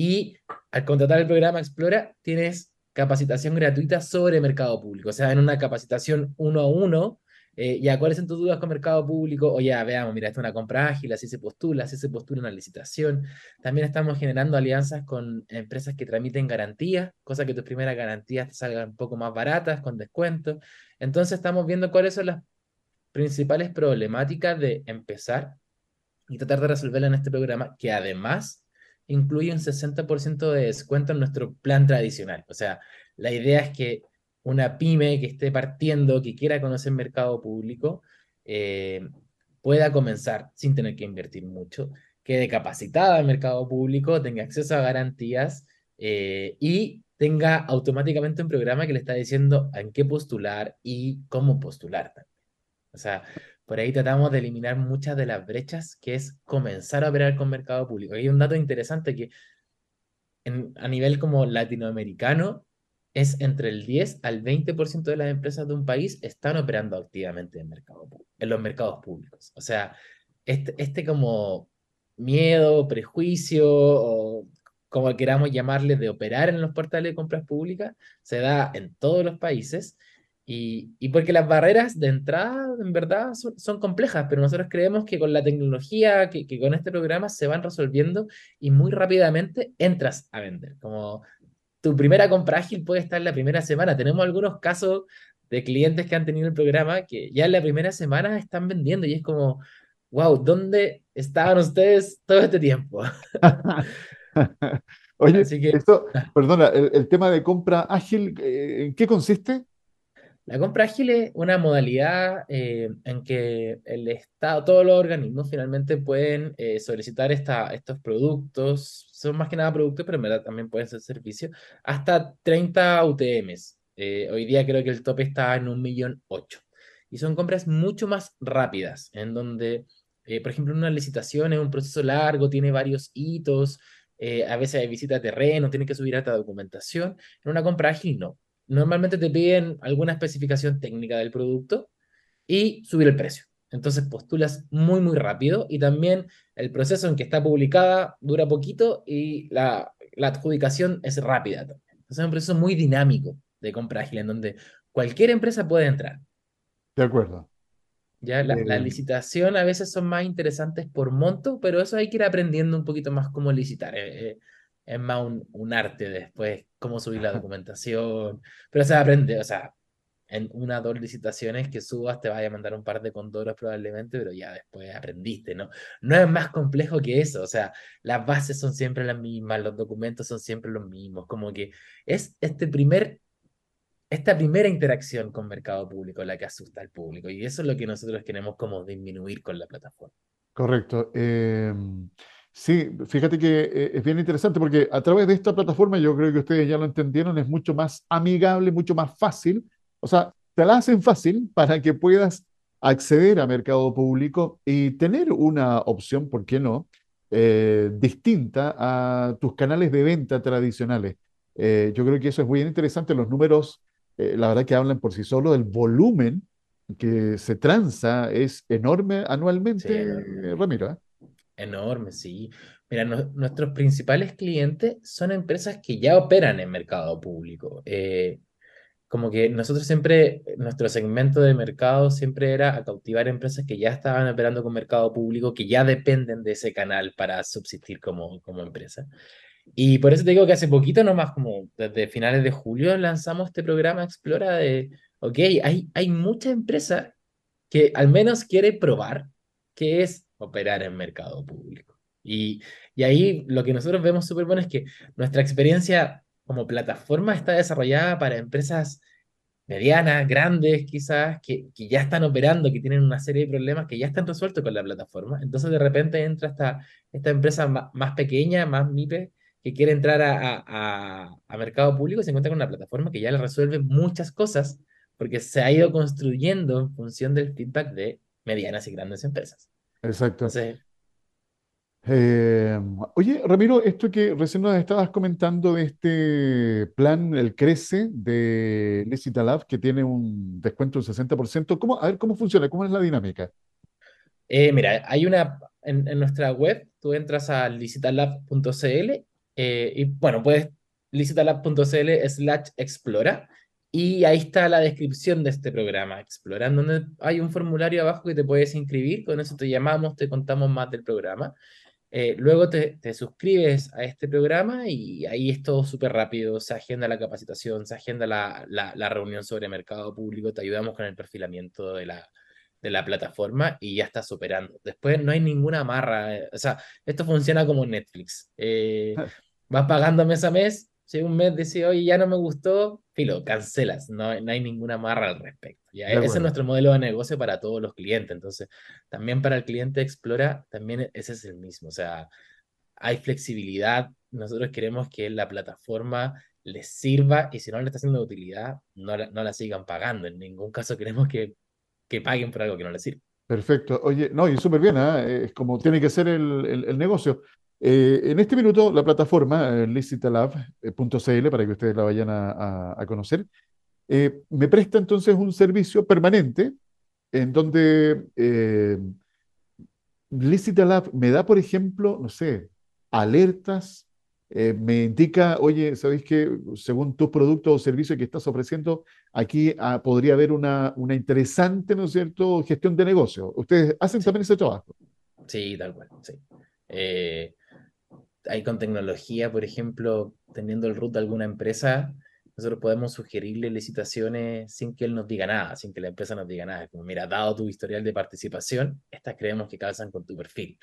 Y al contratar el programa Explora, tienes capacitación gratuita sobre mercado público. O sea, en una capacitación uno a uno, eh, ya, ¿cuáles son tus dudas con mercado público? O ya, veamos, mira, esta es una compra ágil, así se postula, así se postula una licitación. También estamos generando alianzas con empresas que tramiten garantías, cosa que tus primeras garantías te salgan un poco más baratas, con descuento. Entonces estamos viendo cuáles son las principales problemáticas de empezar y tratar de resolverla en este programa, que además incluye un 60% de descuento en nuestro plan tradicional. O sea, la idea es que una pyme que esté partiendo, que quiera conocer mercado público, eh, pueda comenzar sin tener que invertir mucho, quede capacitada en mercado público, tenga acceso a garantías eh, y tenga automáticamente un programa que le está diciendo en qué postular y cómo postular también. O sea, por ahí tratamos de eliminar muchas de las brechas que es comenzar a operar con mercado público. Hay un dato interesante que a nivel como latinoamericano es entre el 10 al 20% de las empresas de un país están operando activamente en, mercado, en los mercados públicos. O sea, este, este como miedo, prejuicio o como queramos llamarle de operar en los portales de compras públicas se da en todos los países y, porque las barreras de entrada, en verdad, son, complejas, pero nosotros creemos que con la tecnología, que, que, con este programa se van resolviendo y muy rápidamente entras a vender. Como tu primera compra ágil puede estar en la primera semana. Tenemos algunos casos de clientes que han tenido el programa que ya en la primera semana están vendiendo y es como, wow, ¿dónde estaban ustedes todo este tiempo? Oye, esto, ah. perdona, el, tema de compra ágil, eh, ¿en qué consiste? La compra ágil es una modalidad eh, en que el Estado, todos los organismos finalmente pueden eh, solicitar esta, estos productos, son más que nada productos, pero también pueden ser servicios, hasta 30 UTMs. Eh, hoy día creo que el tope está en un millón ocho. Y son compras mucho más rápidas, en donde, por ejemplo, una licitación es un proceso largo, tiene varios hitos, a veces hay visita a terreno, tiene que subir esta documentación. En una compra ágil no normalmente te piden alguna especificación técnica del producto y subir el precio. Entonces postulas muy, muy rápido y también el proceso en que está publicada dura poquito y la, adjudicación es rápida. Entonces es un proceso muy dinámico de compra ágil en donde cualquier empresa puede entrar. De acuerdo. Ya la, eh, licitación a veces son más interesantes por monto, pero eso hay que ir aprendiendo un poquito más cómo licitar. Eh, eh, es más un, arte después, cómo subir la documentación, pero se aprende, o sea, en una o dos licitaciones que subas te vaya a mandar un par de condoros probablemente, pero ya después aprendiste, ¿no? No es más complejo que eso, o sea, las bases son siempre las mismas, los documentos son siempre los mismos, como que es este primer, esta primera interacción con mercado público la que asusta al público y eso es lo que nosotros queremos como disminuir con la plataforma. Correcto. Eh... Sí, fíjate que eh, es bien interesante porque a través de esta plataforma, yo creo que ustedes ya lo entendieron, es mucho más amigable, mucho más fácil. O sea, te la hacen fácil para que puedas acceder a mercado público y tener una opción, ¿por qué no?, eh, distinta a tus canales de venta tradicionales. Eh, yo creo que eso es muy interesante. Los números, la verdad que hablan por sí solos, el volumen que se transa es enorme anualmente, Ramiro. Enorme, sí. Mira, nuestros principales clientes son empresas que ya operan en mercado público. Eh, como que nosotros siempre, nuestro segmento de mercado siempre era a cautivar empresas que ya estaban operando con mercado público, que ya dependen de ese canal para subsistir como, como empresa. Y por eso te digo que hace poquito nomás, como desde finales de julio, lanzamos este programa Explora de, ok, hay, hay mucha empresa que al menos quiere probar qué es operar en mercado público. Y, y ahí lo que nosotros vemos súper bueno es que nuestra experiencia como plataforma está desarrollada para empresas medianas, grandes quizás, que, que, ya están operando, que tienen una serie de problemas que ya están resueltos con la plataforma. Entonces de repente entra esta, esta empresa más, pequeña, más MIPE, que quiere entrar a, a, a, mercado público y se encuentra con una plataforma que ya le resuelve muchas cosas porque se ha ido construyendo en función del feedback de medianas y grandes empresas. Exacto. Eh, oye, Ramiro, esto que recién nos estabas comentando de este plan, el Crece de Licitalab, que tiene un descuento del 60%, ¿cómo, a ver cómo funciona? ¿Cómo es la dinámica? Eh, mira, hay una, en, nuestra web, tú entras a licitalab.cl eh, y bueno, puedes licitalab.cl slash explora y ahí está la descripción de este programa, explorando, donde hay un formulario abajo que te puedes inscribir, con eso te llamamos, te contamos más del programa. Eh, luego te, te, suscribes a este programa y ahí es todo súper rápido, se agenda la capacitación, se agenda la, la, la, reunión sobre mercado público, te ayudamos con el perfilamiento de la, de la plataforma y ya estás operando. Después no hay ninguna amarra, eh, o sea, esto funciona como Netflix. Eh, vas pagando mes a mes, si un mes decís, oye, ya no me gustó, filo, cancelas, no, no hay ninguna amarra al respecto. ¿ya? Ese es nuestro modelo de negocio para todos los clientes. Entonces, también para el cliente Explora, también ese es el mismo. O sea, hay flexibilidad. Nosotros queremos que la plataforma les sirva y si no le está haciendo utilidad, no la, no la sigan pagando. En ningún caso queremos que, que paguen por algo que no les sirve. Perfecto. Oye, no, y súper bien, ¿eh? es como tiene que ser el, el, el negocio. Eh, en este minuto, la plataforma eh, licitalab.cl, para que ustedes la vayan a, conocer, eh, me presta entonces un servicio permanente en donde Licitalab me da, por ejemplo, no sé, alertas, me indica, oye, ¿sabéis que según tus productos o servicios que estás ofreciendo, aquí ah, podría haber una, una interesante, ¿no es cierto?, gestión de negocio. ¿Ustedes hacen también ese trabajo? Sí, tal cual, sí ahí con tecnología, por ejemplo, teniendo el root de alguna empresa, nosotros podemos sugerirle licitaciones sin que él nos diga nada, sin que la empresa nos diga nada. Como, mira, dado tu historial de participación, estas creemos que calzan con tu perfil.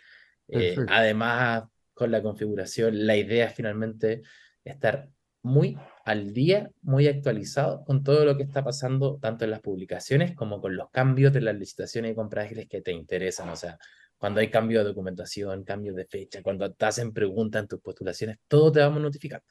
Eh, además, con la configuración, la idea es finalmente estar muy al día, muy actualizado con todo lo que está pasando, tanto en las publicaciones como con los cambios de las licitaciones y compras que te interesan. O sea, cuando hay cambio de documentación, cambio de fecha, cuando te hacen preguntas en tus postulaciones, todo te vamos notificando.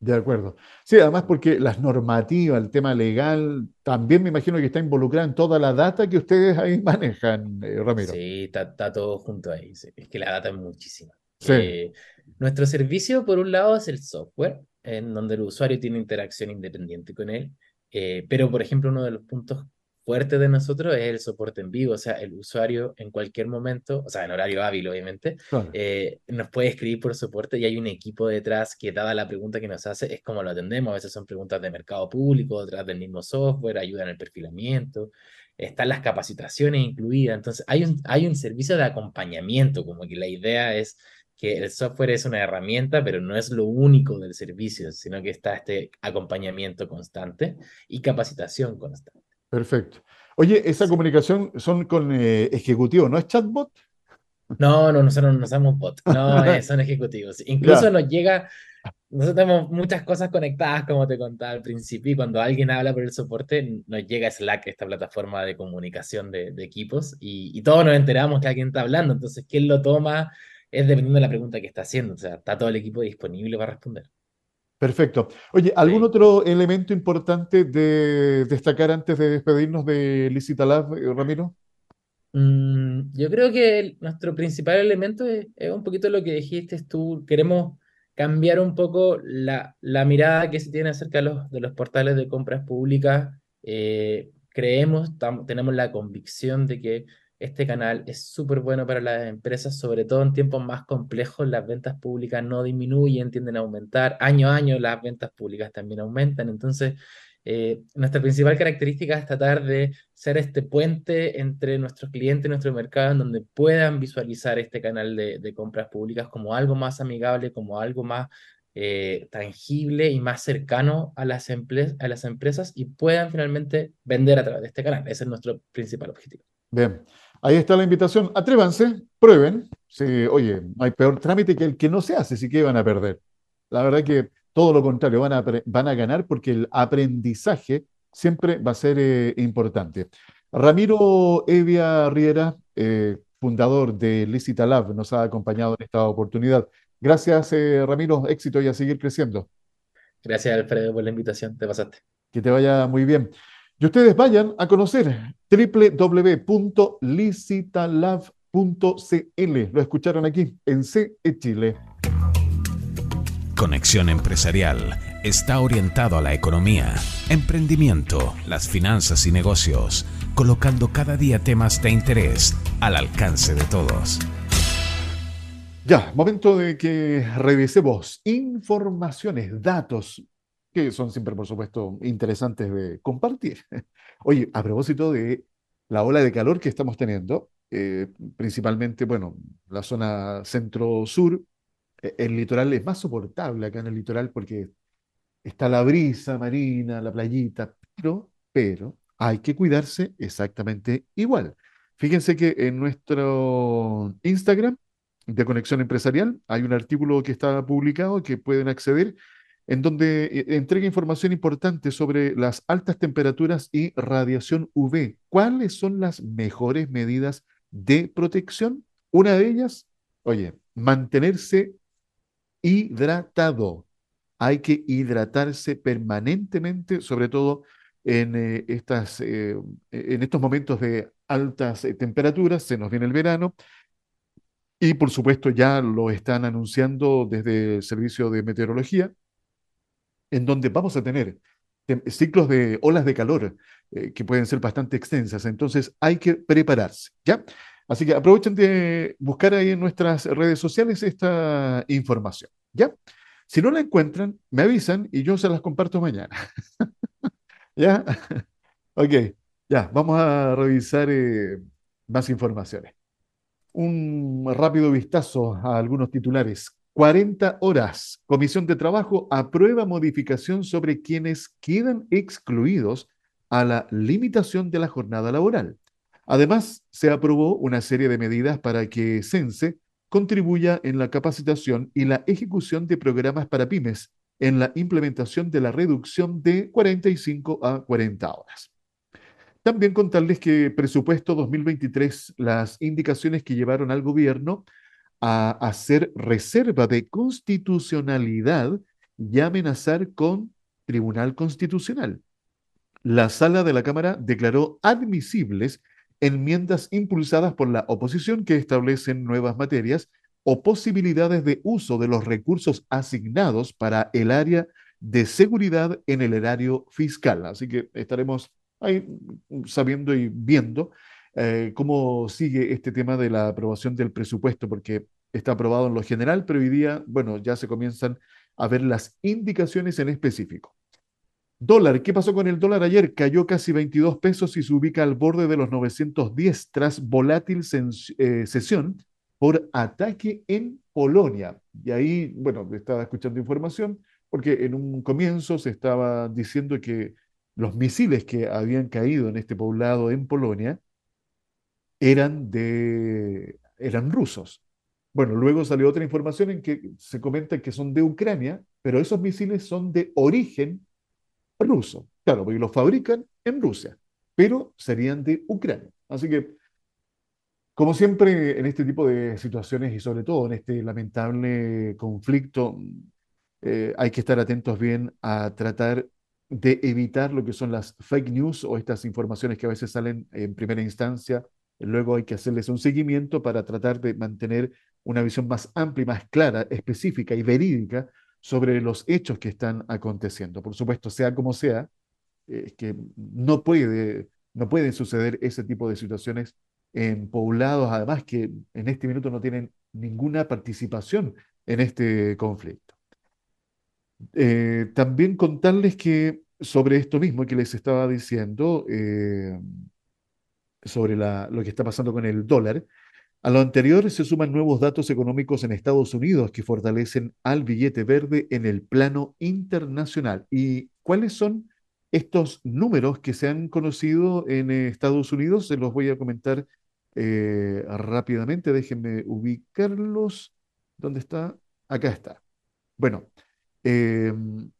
De acuerdo. Sí, además porque las normativas, el tema legal, también me imagino que está involucrada en toda la data que ustedes ahí manejan, eh, Ramiro. Sí, está, está, todo junto ahí. Sí. Es que la data es muchísima. Sí. Eh, nuestro servicio, por un lado, es el software, en donde el usuario tiene interacción independiente con él. Eh, pero, por ejemplo, uno de los puntos fuerte de nosotros es el soporte en vivo, o sea, el usuario en cualquier momento, o sea, en horario hábil obviamente, claro. eh, nos puede escribir por soporte y hay un equipo detrás que dada la pregunta que nos hace es como lo atendemos, a veces son preguntas de mercado público, otras del mismo software, ayuda en el perfilamiento, están las capacitaciones incluidas, entonces hay un, hay un servicio de acompañamiento, como que la idea es que el software es una herramienta, pero no es lo único del servicio, sino que está este acompañamiento constante y capacitación constante. Perfecto. Oye, esa comunicación son con eh, ejecutivos, ¿no es chatbot? No, no, nosotros no usamos bot. no, eh, son ejecutivos. Incluso nos llega, nosotros tenemos muchas cosas conectadas, como te contaba al principio, y cuando alguien habla por el soporte, nos llega Slack, esta plataforma de comunicación de, equipos, y, y, todos nos enteramos que alguien está hablando, entonces, ¿quién lo toma? Es dependiendo de la pregunta que está haciendo, o sea, está todo el equipo disponible para responder. Perfecto. Oye, ¿algún otro elemento importante de destacar antes de despedirnos de Licitalab, eh, Ramiro? Mm, yo creo que nuestro principal elemento es, un poquito lo que dijiste tú. Queremos cambiar un poco la, mirada que se tiene acerca de los, portales de compras públicas. Eh, creemos, tenemos la convicción de que este canal es súper bueno para las empresas, sobre todo en tiempos más complejos. Las ventas públicas no disminuyen, tienden a aumentar. Año a año las ventas públicas también aumentan. Entonces, eh, nuestra principal característica es tratar de ser este puente entre nuestros clientes y nuestro mercado, en donde puedan visualizar este canal de, compras públicas como algo más amigable, como algo más eh, tangible y más cercano a las, a las empresas y puedan finalmente vender a través de este canal. Ese es nuestro principal objetivo. Bien. Ahí está la invitación. Atrévanse, prueben. Oye, no hay peor trámite que el que no se hace, sí que van a perder. La verdad que todo lo contrario, van a, ganar porque el aprendizaje siempre va a ser eh, importante. Ramiro Evia Riera, eh, fundador de Licita Lab, nos ha acompañado en esta oportunidad. Gracias, eh, Ramiro. Éxito y a seguir creciendo. Gracias, Alfredo, por la invitación. Te pasaste. Que te vaya muy bien. Y ustedes vayan a conocer www.licitalab.cl. Lo escucharon aquí en CE Chile. Conexión Empresarial está orientado a la economía, emprendimiento, las finanzas y negocios, colocando cada día temas de interés al alcance de todos. Ya, momento de que revisemos informaciones, datos, que son siempre, por supuesto, interesantes de compartir. Oye, a propósito de la ola de calor que estamos teniendo, eh, principalmente, bueno, la zona centro-sur, eh, el litoral es más soportable acá en el litoral porque está la brisa marina, la playita, pero, pero hay que cuidarse exactamente igual. Fíjense que en nuestro Instagram de Conexión Empresarial hay un artículo que está publicado que pueden acceder en donde eh, entrega información importante sobre las altas temperaturas y radiación UV. ¿Cuáles son las mejores medidas de protección? Una de ellas, oye, mantenerse hidratado. Hay que hidratarse permanentemente, sobre todo en, eh, estas, eh, en estos momentos de altas temperaturas, se nos viene el verano, y por supuesto ya lo están anunciando desde el Servicio de Meteorología, en donde vamos a tener ciclos de olas de calor eh, que pueden ser bastante extensas. Entonces hay que prepararse, ¿ya? Así que aprovechen de buscar ahí en nuestras redes sociales esta información, ¿ya? Si no la encuentran, me avisan y yo se las comparto mañana. ¿Ya? Ok, ya, vamos a revisar eh, más informaciones. Un rápido vistazo a algunos titulares 40 horas. Comisión de Trabajo aprueba modificación sobre quienes quedan excluidos a la limitación de la jornada laboral. Además, se aprobó una serie de medidas para que Sense contribuya en la capacitación y la ejecución de programas para pymes en la implementación de la reducción de 45 a 40 horas. También contarles que presupuesto 2023, las indicaciones que llevaron al gobierno a hacer reserva de constitucionalidad y amenazar con Tribunal Constitucional. La sala de la Cámara declaró admisibles enmiendas impulsadas por la oposición que establecen nuevas materias o posibilidades de uso de los recursos asignados para el área de seguridad en el erario fiscal. Así que estaremos ahí sabiendo y viendo eh, cómo sigue este tema de la aprobación del presupuesto, porque está aprobado en lo general, pero hoy día, bueno, ya se comienzan a ver las indicaciones en específico. Dólar, ¿qué pasó con el dólar ayer? Cayó casi 22 pesos y se ubica al borde de los 910 tras volátil eh, sesión por ataque en Polonia. Y ahí, bueno, estaba escuchando información porque en un comienzo se estaba diciendo que los misiles que habían caído en este poblado en Polonia eran de eran rusos. Bueno, luego salió otra información en que se comenta que son de Ucrania, pero esos misiles son de origen ruso. Claro, porque los fabrican en Rusia, pero serían de Ucrania. Así que, como siempre en este tipo de situaciones y sobre todo en este lamentable conflicto, eh, hay que estar atentos bien a tratar de evitar lo que son las fake news o estas informaciones que a veces salen en primera instancia. Luego hay que hacerles un seguimiento para tratar de mantener una visión más amplia y más clara, específica y verídica sobre los hechos que están aconteciendo. Por supuesto, sea como sea, es que no, puede, no pueden suceder ese tipo de situaciones en poblados, además que en este minuto no tienen ninguna participación en este conflicto. Eh, también contarles que sobre esto mismo que les estaba diciendo, eh, sobre lo que está pasando con el dólar, a lo anterior se suman nuevos datos económicos en Estados Unidos que fortalecen al billete verde en el plano internacional. ¿Y cuáles son estos números que se han conocido en Estados Unidos? Se los voy a comentar eh, rápidamente. Déjenme ubicarlos. ¿Dónde está? Acá está. Bueno, em,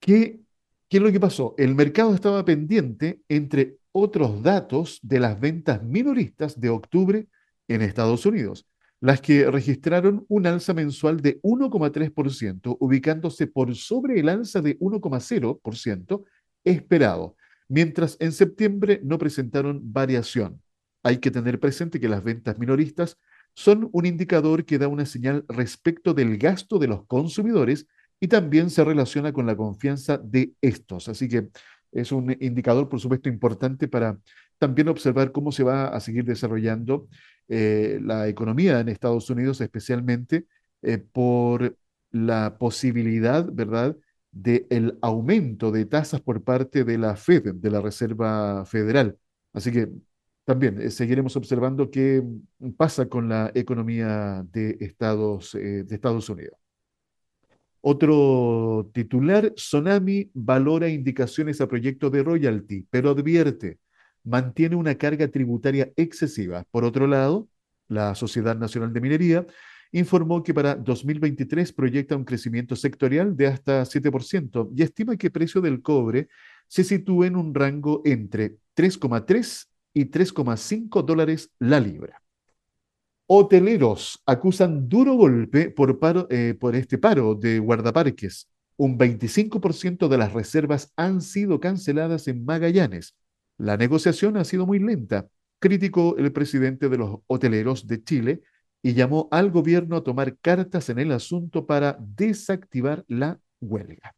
¿qué, ¿qué es lo que pasó? El mercado estaba pendiente entre otros datos de las ventas minoristas de octubre en Estados Unidos, las que registraron un alza mensual de 1,3%, ubicándose por sobre el alza de 1,0% esperado, mientras en septiembre no presentaron variación. Hay que tener presente que las ventas minoristas son un indicador que da una señal respecto del gasto de los consumidores y también se relaciona con la confianza de estos. Así que es un indicador, por supuesto, importante para también observar cómo se va a seguir desarrollando eh, la economía en Estados Unidos, especialmente eh, por la posibilidad, ¿verdad?, del aumento de tasas por parte de la Fed, de la Reserva Federal. Así que también eh, seguiremos observando qué pasa con la economía de Estados, de Estados Unidos. Otro titular, Sonami valora indicaciones a proyecto de royalty, pero advierte, mantiene una carga tributaria excesiva. Por otro lado, la Sociedad Nacional de Minería informó que para 2023 proyecta un crecimiento sectorial de hasta 7% y estima que el precio del cobre se sitúe en un rango entre 3,3 y 3,5 dólares la libra. Hoteleros acusan duro golpe por, paro, eh, por este paro de guardaparques. Un 25% de las reservas han sido canceladas en Magallanes la negociación ha sido muy lenta, criticó el presidente de los hoteleros de Chile y llamó al gobierno a tomar cartas en el asunto para desactivar la huelga.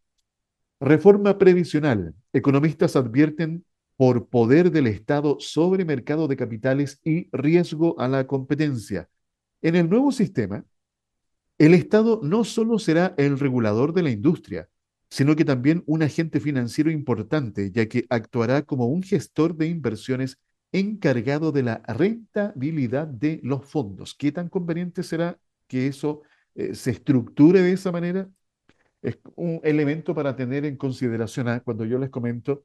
Reforma previsional. Economistas advierten por poder del Estado sobre mercado de capitales y riesgo a la competencia. En el nuevo sistema, el Estado no solo será el regulador de la industria, sino que también un agente financiero importante, ya que actuará como un gestor de inversiones encargado de la rentabilidad de los fondos. ¿Qué tan conveniente será que eso eh, se estructure de esa manera? Es un elemento para tener en consideración ¿ah? cuando yo les comento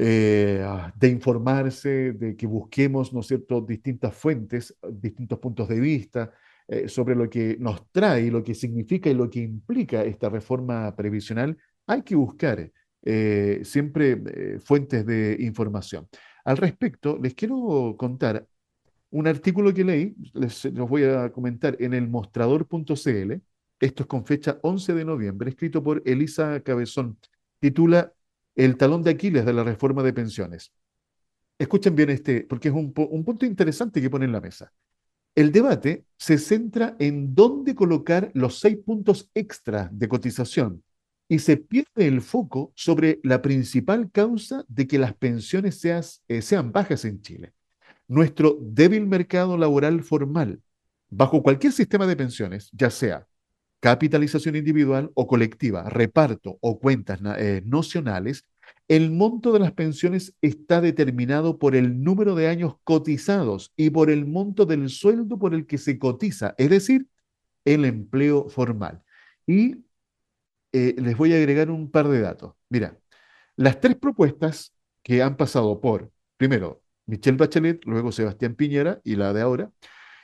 eh, ah, de informarse, de que busquemos, ¿no es cierto?, distintas fuentes, distintos puntos de vista, eh, sobre lo que nos trae, lo que significa y lo que implica esta reforma previsional, hay que buscar eh, siempre fuentes de información. Al respecto, les quiero contar un artículo que leí, les los voy a comentar en el mostrador.cl, esto es con fecha 11 de noviembre, escrito por Elisa Cabezón, titula El talón de Aquiles de la reforma de pensiones. Escuchen bien este, porque es un, un punto interesante que pone en la mesa. El debate se centra en dónde colocar los seis puntos extra de cotización y se pierde el foco sobre la principal causa de que las pensiones eh, sean bajas en Chile. Nuestro débil mercado laboral formal, bajo cualquier sistema de pensiones, ya sea capitalización individual o colectiva, reparto o cuentas eh, nocionales, el monto de las pensiones está determinado por el número de años cotizados y por el monto del sueldo por el que se cotiza, es decir, el empleo formal. Y eh, les voy a agregar un par de datos. Mira, las tres propuestas que han pasado por, primero, Michelle Bachelet, luego Sebastián Piñera y la de ahora,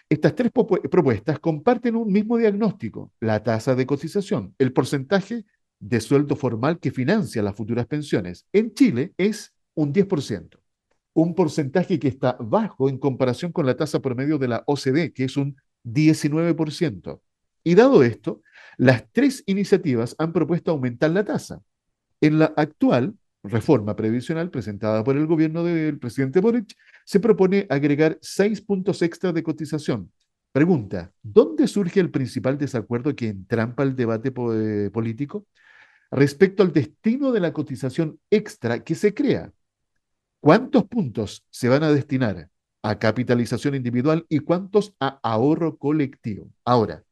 estas tres propuestas comparten un mismo diagnóstico, la tasa de cotización, el porcentaje de sueldo formal que financia las futuras pensiones. En Chile es un 10%, un porcentaje que está bajo en comparación con la tasa promedio de la OCDE, que es un 19%. Y dado esto, las tres iniciativas han propuesto aumentar la tasa. En la actual reforma previsional presentada por el gobierno del presidente Boric, se propone agregar seis puntos extra de cotización. Pregunta, ¿dónde surge el principal desacuerdo que entrampa el debate eh, político? Respecto al destino de la cotización extra que se crea. ¿Cuántos puntos se van a destinar a capitalización individual y cuántos a ahorro colectivo? Ahora,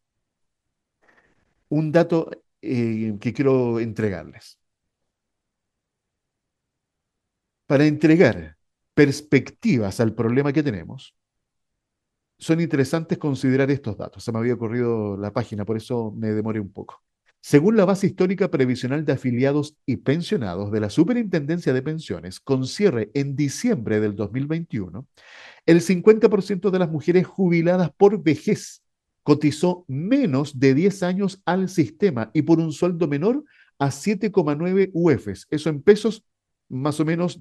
un dato eh, que quiero entregarles. Para entregar perspectivas al problema que tenemos, son interesantes considerar estos datos. Se me había corrido la página, por eso me demoré un poco. Según la base histórica previsional de afiliados y pensionados de la Superintendencia de Pensiones, con cierre en diciembre del 2021, el 50% de las mujeres jubiladas por vejez cotizó menos de 10 años al sistema y por un sueldo menor a 7,9 UFs. Eso en pesos, más o menos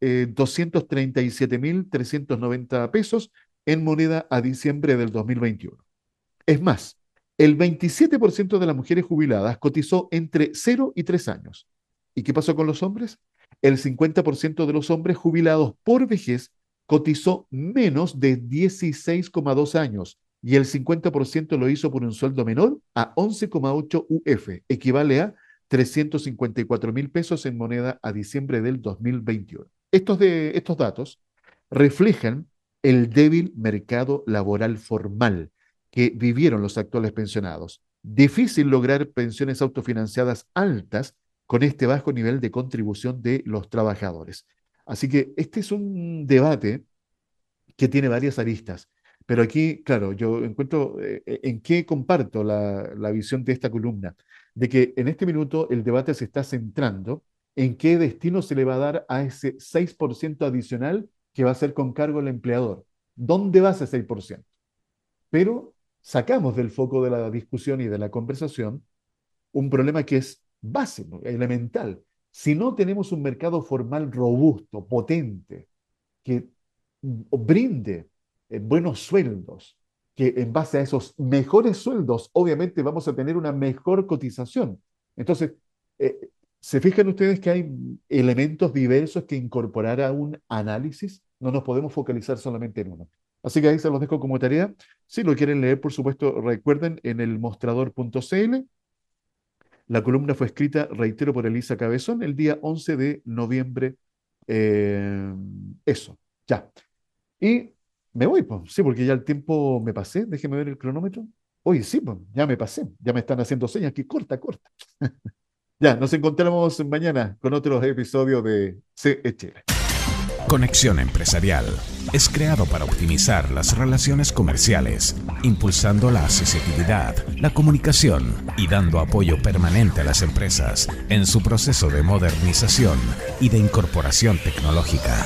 eh, 237.390 pesos en moneda a diciembre del 2021. Es más, el 27% de las mujeres jubiladas cotizó entre 0 y 3 años. ¿Y qué pasó con los hombres? El 50% de los hombres jubilados por vejez cotizó menos de 16,2 años y el 50% lo hizo por un sueldo menor a 11,8 UF, equivale a 354 mil pesos en moneda a diciembre del 2021. Estos, de, estos datos reflejan el débil mercado laboral formal que vivieron los actuales pensionados. Difícil lograr pensiones autofinanciadas altas con este bajo nivel de contribución de los trabajadores. Así que este es un debate que tiene varias aristas. Pero aquí, claro, yo encuentro eh, eh, en qué comparto la, la, visión de esta columna, de que en este minuto el debate se está centrando en qué destino se le va a dar a ese 6% adicional que va a ser con cargo el empleador. ¿Dónde va ese 6%? Pero sacamos del foco de la discusión y de la conversación un problema que es básico, elemental. Si no tenemos un mercado formal robusto, potente, que brinde eh, buenos sueldos, que en base a esos mejores sueldos, obviamente vamos a tener una mejor cotización. Entonces, eh, ¿se fijan ustedes que hay elementos diversos que incorporar a un análisis? No nos podemos focalizar solamente en uno. Así que ahí se los dejo como tarea. Si lo quieren leer, por supuesto, recuerden en el mostrador.cl. La columna fue escrita, reitero, por Elisa Cabezón el día 11 de noviembre. Eh, eso, ya. Y me voy, pues, sí, porque ya el tiempo me pasé, déjeme ver el cronómetro. Oye, sí, pues, ya me pasé, ya me están haciendo señas que corta, corta. ya, nos encontramos mañana con otros episodios de CE Chile. Conexión Empresarial es creado para optimizar las relaciones comerciales, impulsando la accesibilidad, la comunicación y dando apoyo permanente a las empresas en su proceso de modernización y de incorporación tecnológica.